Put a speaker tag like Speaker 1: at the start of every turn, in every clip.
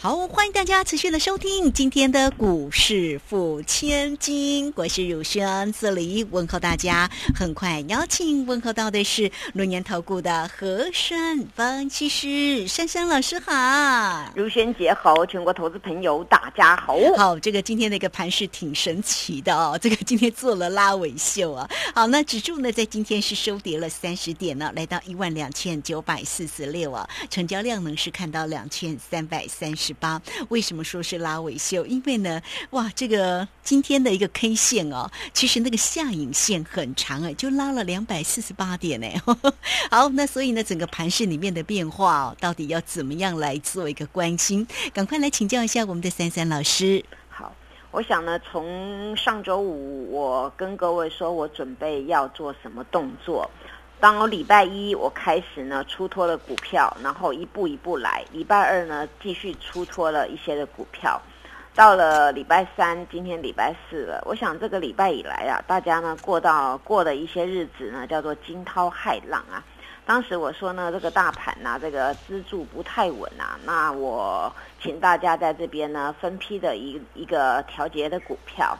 Speaker 1: 好，欢迎大家持续的收听今天的股市付千金，我是汝轩，这里问候大家。很快邀请问候到的是龙年投顾的何山分析师珊珊老师好，
Speaker 2: 如轩姐好，全国投资朋友大家好。
Speaker 1: 好，这个今天的一个盘是挺神奇的哦，这个今天做了拉尾秀啊。好，那指数呢在今天是收跌了三十点呢，来到一万两千九百四十六啊，成交量呢是看到两千三百三十。十八，为什么说是拉尾秀？因为呢，哇，这个今天的一个 K 线哦，其实那个下影线很长哎，就拉了两百四十八点哎。好，那所以呢，整个盘市里面的变化哦，到底要怎么样来做一个关心？赶快来请教一下我们的三三老师。
Speaker 2: 好，我想呢，从上周五我跟各位说我准备要做什么动作。当礼拜一我开始呢出脱了股票，然后一步一步来。礼拜二呢继续出脱了一些的股票，到了礼拜三，今天礼拜四了。我想这个礼拜以来啊，大家呢过到过的一些日子呢，叫做惊涛骇浪啊。当时我说呢，这个大盘呐，这个支柱不太稳啊，那我请大家在这边呢分批的一一个调节的股票。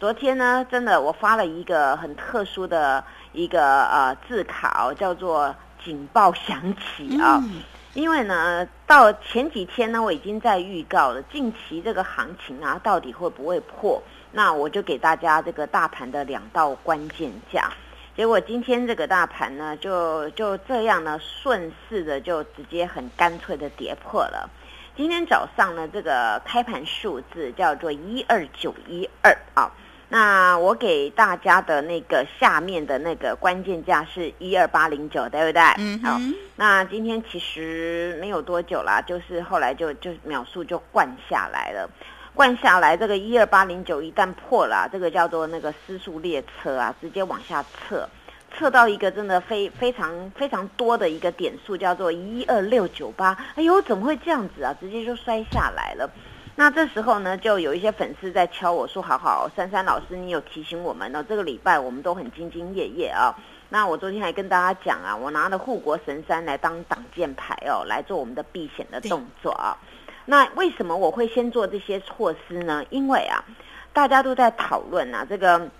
Speaker 2: 昨天呢，真的我发了一个很特殊的。一个呃字考叫做警报响起啊，因为呢，到前几天呢，我已经在预告了近期这个行情啊，到底会不会破？那我就给大家这个大盘的两道关键价，结果今天这个大盘呢，就就这样呢，顺势的就直接很干脆的跌破了。今天早上呢，这个开盘数字叫做一二九一二啊。那我给大家的那个下面的那个关键价是一二八零九，对不对？
Speaker 1: 嗯，好。
Speaker 2: 那今天其实没有多久啦，就是后来就就秒数就灌下来了，灌下来这个一二八零九一旦破了，这个叫做那个失速列车啊，直接往下撤，撤到一个真的非非常非常多的一个点数，叫做一二六九八。哎呦，怎么会这样子啊？直接就摔下来了。那这时候呢，就有一些粉丝在敲我说：“好好，珊珊老师，你有提醒我们呢。这个礼拜我们都很兢兢业业啊。那我昨天还跟大家讲啊，我拿了护国神山来当挡箭牌哦，来做我们的避险的动作啊。那为什么我会先做这些措施呢？因为啊，大家都在讨论啊，这个。”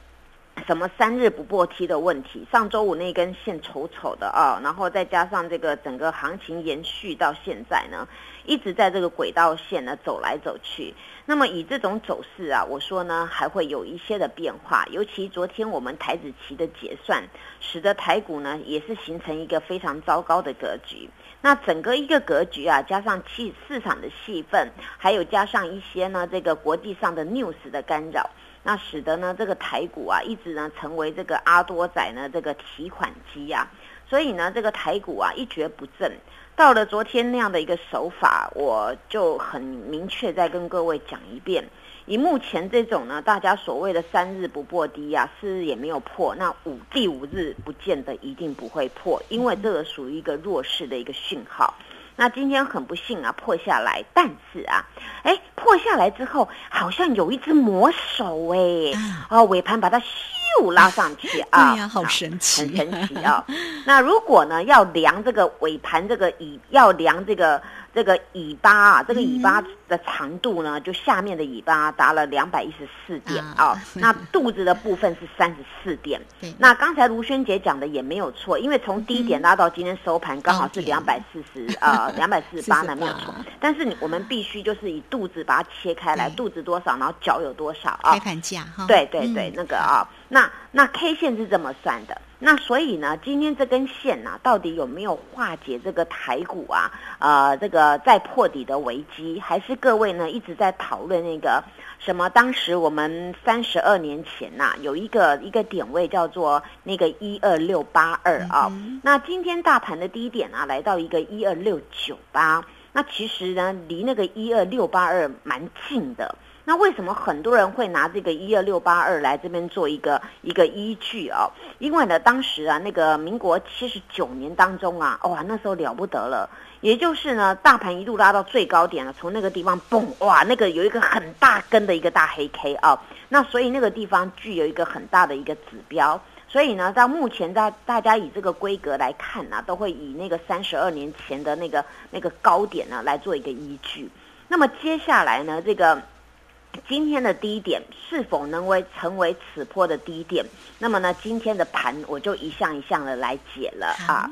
Speaker 2: 什么三日不破梯的问题？上周五那根线丑丑的啊，然后再加上这个整个行情延续到现在呢，一直在这个轨道线呢走来走去。那么以这种走势啊，我说呢还会有一些的变化。尤其昨天我们台子期的结算，使得台股呢也是形成一个非常糟糕的格局。那整个一个格局啊，加上气市场的气氛，还有加上一些呢这个国际上的 news 的干扰。那使得呢，这个台股啊，一直呢成为这个阿多仔呢这个提款机啊，所以呢，这个台股啊一蹶不振。到了昨天那样的一个手法，我就很明确再跟各位讲一遍：以目前这种呢，大家所谓的三日不破低啊，四日也没有破，那五第五日不见得一定不会破，因为这个属于一个弱势的一个讯号。那今天很不幸啊，破下来，但是啊，哎，破下来之后，好像有一只魔手哎，哦，尾盘把它咻拉上去
Speaker 1: 啊，对呀，好神奇，
Speaker 2: 很神奇啊。那如果呢，要量这个尾盘这个尾要量这个。这个尾巴啊，这个尾巴的长度呢，就下面的尾巴达了两百一十四点啊。那肚子的部分是三十四点。那刚才卢萱姐讲的也没有错，因为从低点拉到今天收盘，刚好是两百四十 啊，两百四十八呢没有错。但是我们必须就是以肚子把它切开来，肚子多少，然后脚有多少啊？
Speaker 1: 开盘价哈。
Speaker 2: 对对对，那个啊，那那 K 线是这么算的。那所以呢，今天这根线呢，到底有没有化解这个台股啊？呃，这个再破底的危机，还是各位呢一直在讨论那个什么？当时我们三十二年前呐，有一个一个点位叫做那个一二六八二啊。那今天大盘的低点啊，来到一个一二六九八。那其实呢，离那个一二六八二蛮近的。那为什么很多人会拿这个一二六八二来这边做一个一个依据哦？因为呢，当时啊，那个民国七十九年当中啊，哇，那时候了不得了，也就是呢，大盘一路拉到最高点了，从那个地方嘣，哇，那个有一个很大根的一个大黑 K 啊，那所以那个地方具有一个很大的一个指标，所以呢，到目前大大家以这个规格来看呢，都会以那个三十二年前的那个那个高点呢来做一个依据。那么接下来呢，这个。今天的低点是否能为成为此波的低点？那么呢，今天的盘我就一项一项的来解了啊。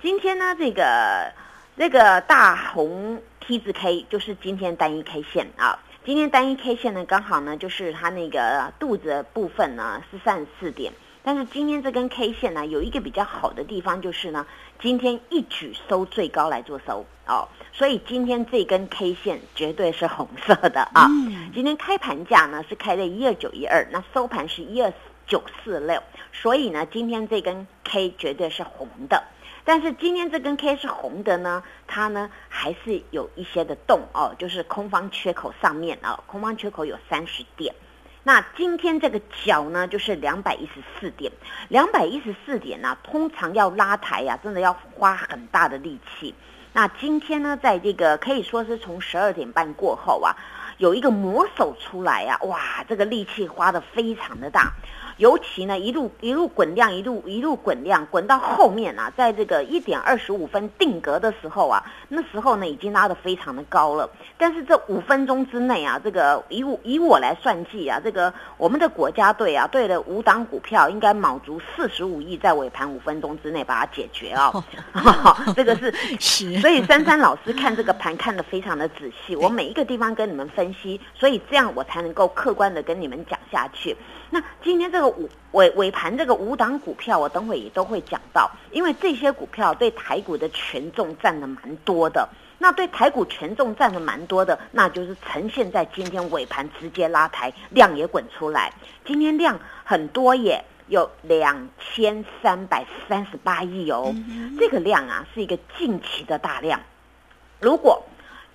Speaker 2: 今天呢，这个这个大红 T 字 K 就是今天单一 K 线啊。今天单一 K 线呢，刚好呢就是它那个肚子部分呢是三十四点，但是今天这根 K 线呢有一个比较好的地方就是呢，今天一举收最高来做收哦。所以今天这根 K 线绝对是红色的啊！今天开盘价呢是开在一二九一二，那收盘是一二九四六，所以呢，今天这根 K 绝对是红的。但是今天这根 K 是红的呢，它呢还是有一些的洞哦，就是空方缺口上面啊，空方缺口有三十点。那今天这个角呢，就是两百一十四点，两百一十四点呢，通常要拉抬呀，真的要花很大的力气。那今天呢，在这个可以说是从十二点半过后啊，有一个魔手出来呀，哇，这个力气花的非常的大。尤其呢，一路一路滚量，一路一路滚量，滚到后面啊，在这个一点二十五分定格的时候啊，那时候呢已经拉得非常的高了。但是这五分钟之内啊，这个以我以我来算计啊，这个我们的国家队啊，对了五档股票应该卯足四十五亿，在尾盘五分钟之内把它解决哦。这个是
Speaker 1: 是，
Speaker 2: 所以珊珊老师看这个盘看得非常的仔细，我每一个地方跟你们分析，所以这样我才能够客观的跟你们讲下去。那今天这个尾尾尾盘这个五档股票，我等会也都会讲到，因为这些股票对台股的权重占的蛮多的。那对台股权重占的蛮多的，那就是呈现在今天尾盘直接拉抬，量也滚出来。今天量很多耶，有两千三百三十八亿哦，这个量啊是一个近期的大量。如果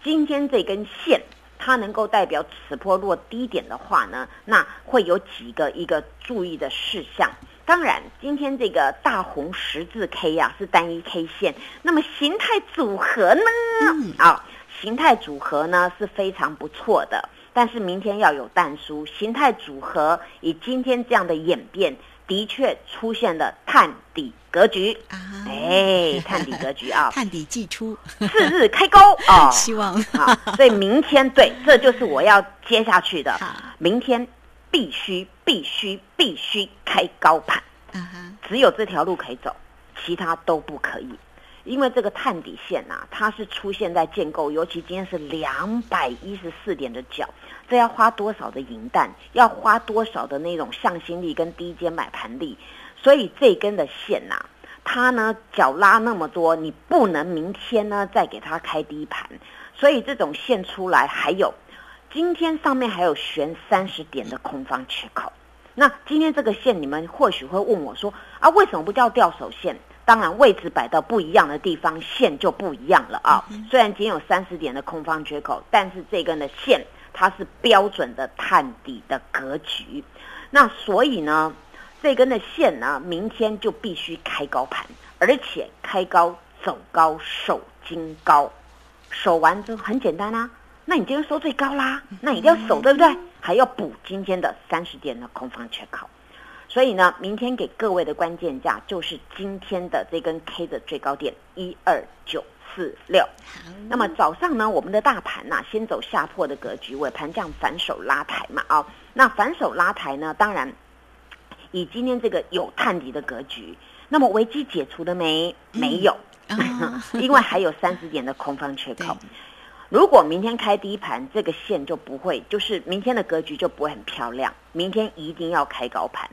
Speaker 2: 今天这根线。它能够代表此波落低点的话呢，那会有几个一个注意的事项。当然，今天这个大红十字 K 呀是单一 K 线，那么形态组合呢？啊，形态组合呢是非常不错的，但是明天要有淡书。形态组合以今天这样的演变。的确出现了探底格局啊！哎，探底格局啊！
Speaker 1: 探底季出，
Speaker 2: 次日开高啊！
Speaker 1: 希望
Speaker 2: 啊！所以明天对，这就是我要接下去的。明天必须必须必须开高盘，只有这条路可以走，其他都不可以。因为这个探底线呐，它是出现在建构，尤其今天是两百一十四点的角，这要花多少的银弹，要花多少的那种向心力跟低阶买盘力，所以这根的线呐，它呢脚拉那么多，你不能明天呢再给它开低盘，所以这种线出来，还有今天上面还有悬三十点的空方缺口，那今天这个线，你们或许会问我说啊，为什么不叫吊手线？当然，位置摆到不一样的地方，线就不一样了啊。虽然仅有三十点的空方缺口，但是这根的线它是标准的探底的格局。那所以呢，这根的线呢，明天就必须开高盘，而且开高走高守金高，守完之后很简单啦。那你今天收最高啦，那一定要守，对不对？还要补今天的三十点的空方缺口。所以呢，明天给各位的关键价就是今天的这根 K 的最高点一二九四六。那么早上呢，我们的大盘呐，先走下破的格局，尾盘这样反手拉抬嘛啊。那反手拉抬呢，当然以今天这个有探底的格局，那么危机解除了没？没有，因为还有三十点的空方缺口。如果明天开低盘，这个线就不会，就是明天的格局就不会很漂亮。明天一定要开高盘。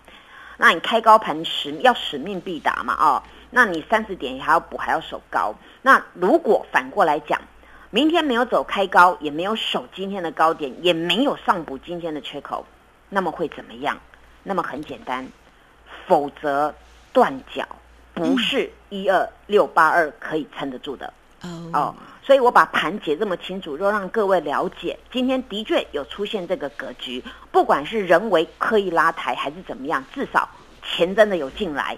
Speaker 2: 那你开高盘使要使命必达嘛？哦，那你三十点还要补，还要守高。那如果反过来讲，明天没有走开高，也没有守今天的高点，也没有上补今天的缺口，那么会怎么样？那么很简单，否则断脚不是一二六八二可以撑得住的。哦，所以我把盘解这么清楚，若让各位了解，今天的确有出现这个格局，不管是人为刻意拉抬还是怎么样，至少钱真的有进来，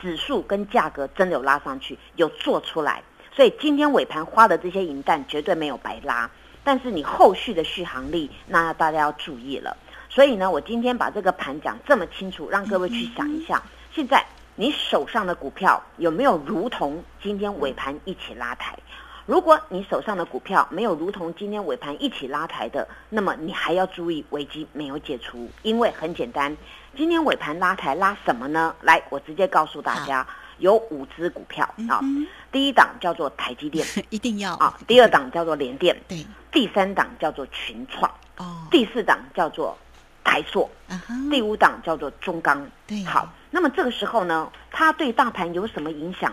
Speaker 2: 指数跟价格真的有拉上去，有做出来。所以今天尾盘花的这些银弹绝对没有白拉，但是你后续的续航力，那大家要注意了。所以呢，我今天把这个盘讲这么清楚，让各位去想一下，现在你手上的股票有没有如同今天尾盘一起拉抬？如果你手上的股票没有如同今天尾盘一起拉抬的，那么你还要注意危机没有解除，因为很简单，今天尾盘拉抬拉什么呢？来，我直接告诉大家。有五只股票啊，第一档叫做台积电，
Speaker 1: 一定要
Speaker 2: 啊。第二档叫做联电，
Speaker 1: 对。
Speaker 2: 第三档叫做群创，哦。第四档叫做台硕，第五档叫做中钢，
Speaker 1: 对。
Speaker 2: 好，那么这个时候呢，它对大盘有什么影响？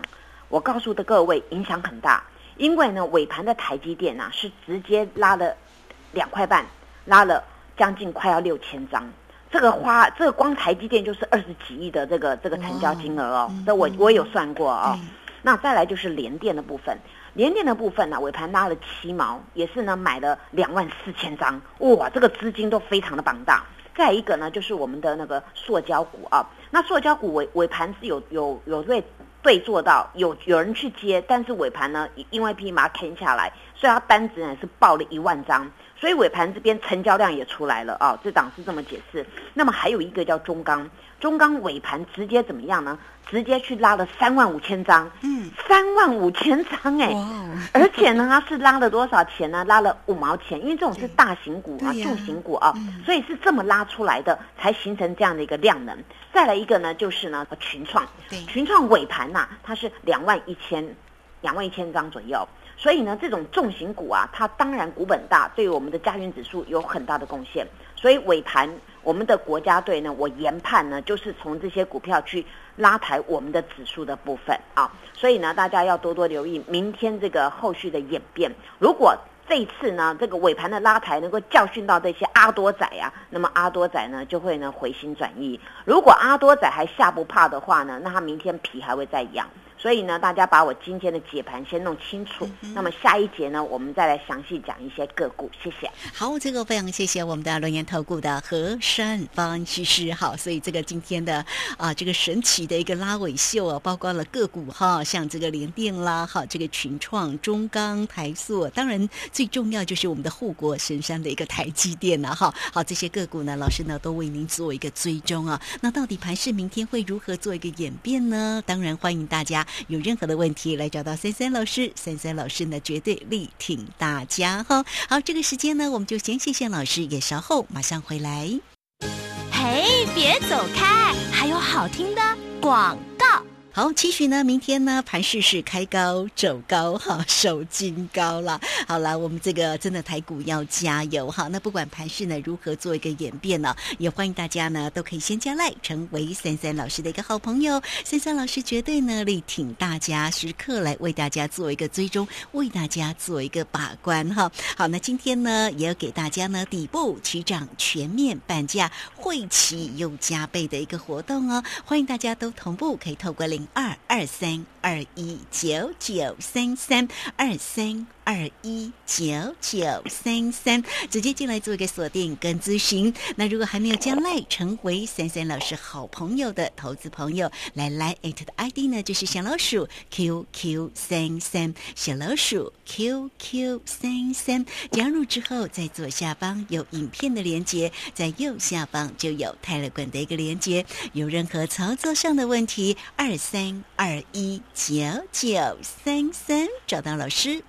Speaker 2: 我告诉的各位，影响很大，因为呢，尾盘的台积电呐是直接拉了两块半，拉了将近快要六千张。这个花，这个光台积电就是二十几亿的这个这个成交金额哦，这我我有算过哦。那再来就是联电的部分，联电的部分呢，尾盘拉了七毛，也是呢买了两万四千张，哇，这个资金都非常的庞大。再一个呢，就是我们的那个塑胶股啊，那塑胶股尾尾盘是有有有对对做到，有有人去接，但是尾盘呢，因为匹马啃下来，所以它单子呢是爆了一万张。所以尾盘这边成交量也出来了啊，这档是这么解释。那么还有一个叫中钢，中钢尾盘直接怎么样呢？直接去拉了三万五千张，嗯，三万五千张哎，而且呢，它是拉了多少钱呢？拉了五毛钱，因为这种是大型股啊，重型股啊，所以是这么拉出来的，才形成这样的一个量能。再来一个呢，就是呢群创，群创尾盘呐，它是两万一千，两万一千张左右。所以呢，这种重型股啊，它当然股本大，对于我们的加权指数有很大的贡献。所以尾盘我们的国家队呢，我研判呢，就是从这些股票去拉抬我们的指数的部分啊。所以呢，大家要多多留意明天这个后续的演变。如果这一次呢，这个尾盘的拉抬能够教训到这些阿多仔啊，那么阿多仔呢就会呢回心转意。如果阿多仔还下不怕的话呢，那他明天皮还会再痒。所以呢，大家把我今天的解盘先弄清楚。那么下一节呢，我们再来详细讲一些个股。谢谢。
Speaker 1: 好，这个非常谢谢我们的龙岩投顾的何山方其实好，所以这个今天的啊，这个神奇的一个拉尾秀啊，包括了个股哈，像这个联电啦，哈，这个群创、中钢、台塑，当然最重要就是我们的护国神山的一个台积电了哈。好，这些个股呢，老师呢都为您做一个追踪啊。那到底盘市明天会如何做一个演变呢？当然欢迎大家。有任何的问题，来找到森森老师，森森老师呢绝对力挺大家哈。好，这个时间呢，我们就先谢谢老师，也稍后马上回来。
Speaker 3: 嘿，别走开，还有好听的广。
Speaker 1: 好，期许呢，明天呢，盘势是开高走高哈，收金高了。好了，我们这个真的台股要加油哈。那不管盘势呢如何做一个演变呢，也欢迎大家呢都可以先加赖，成为三三老师的一个好朋友。三三老师绝对呢力挺大家，时刻来为大家做一个追踪，为大家做一个把关哈。好，那今天呢也要给大家呢底部起涨全面半价，会起又加倍的一个活动哦。欢迎大家都同步可以透过零。二二三二一九九三三二三。二一九九三三，直接进来做一个锁定跟咨询。那如果还没有将来成为三三老师好朋友的投资朋友，来来艾特的 ID 呢，就是小老鼠 QQ 三三，小老鼠 QQ 三三。加入之后，在左下方有影片的连接，在右下方就有泰勒管的一个连接。有任何操作上的问题，二三二一九九三三，找到老师。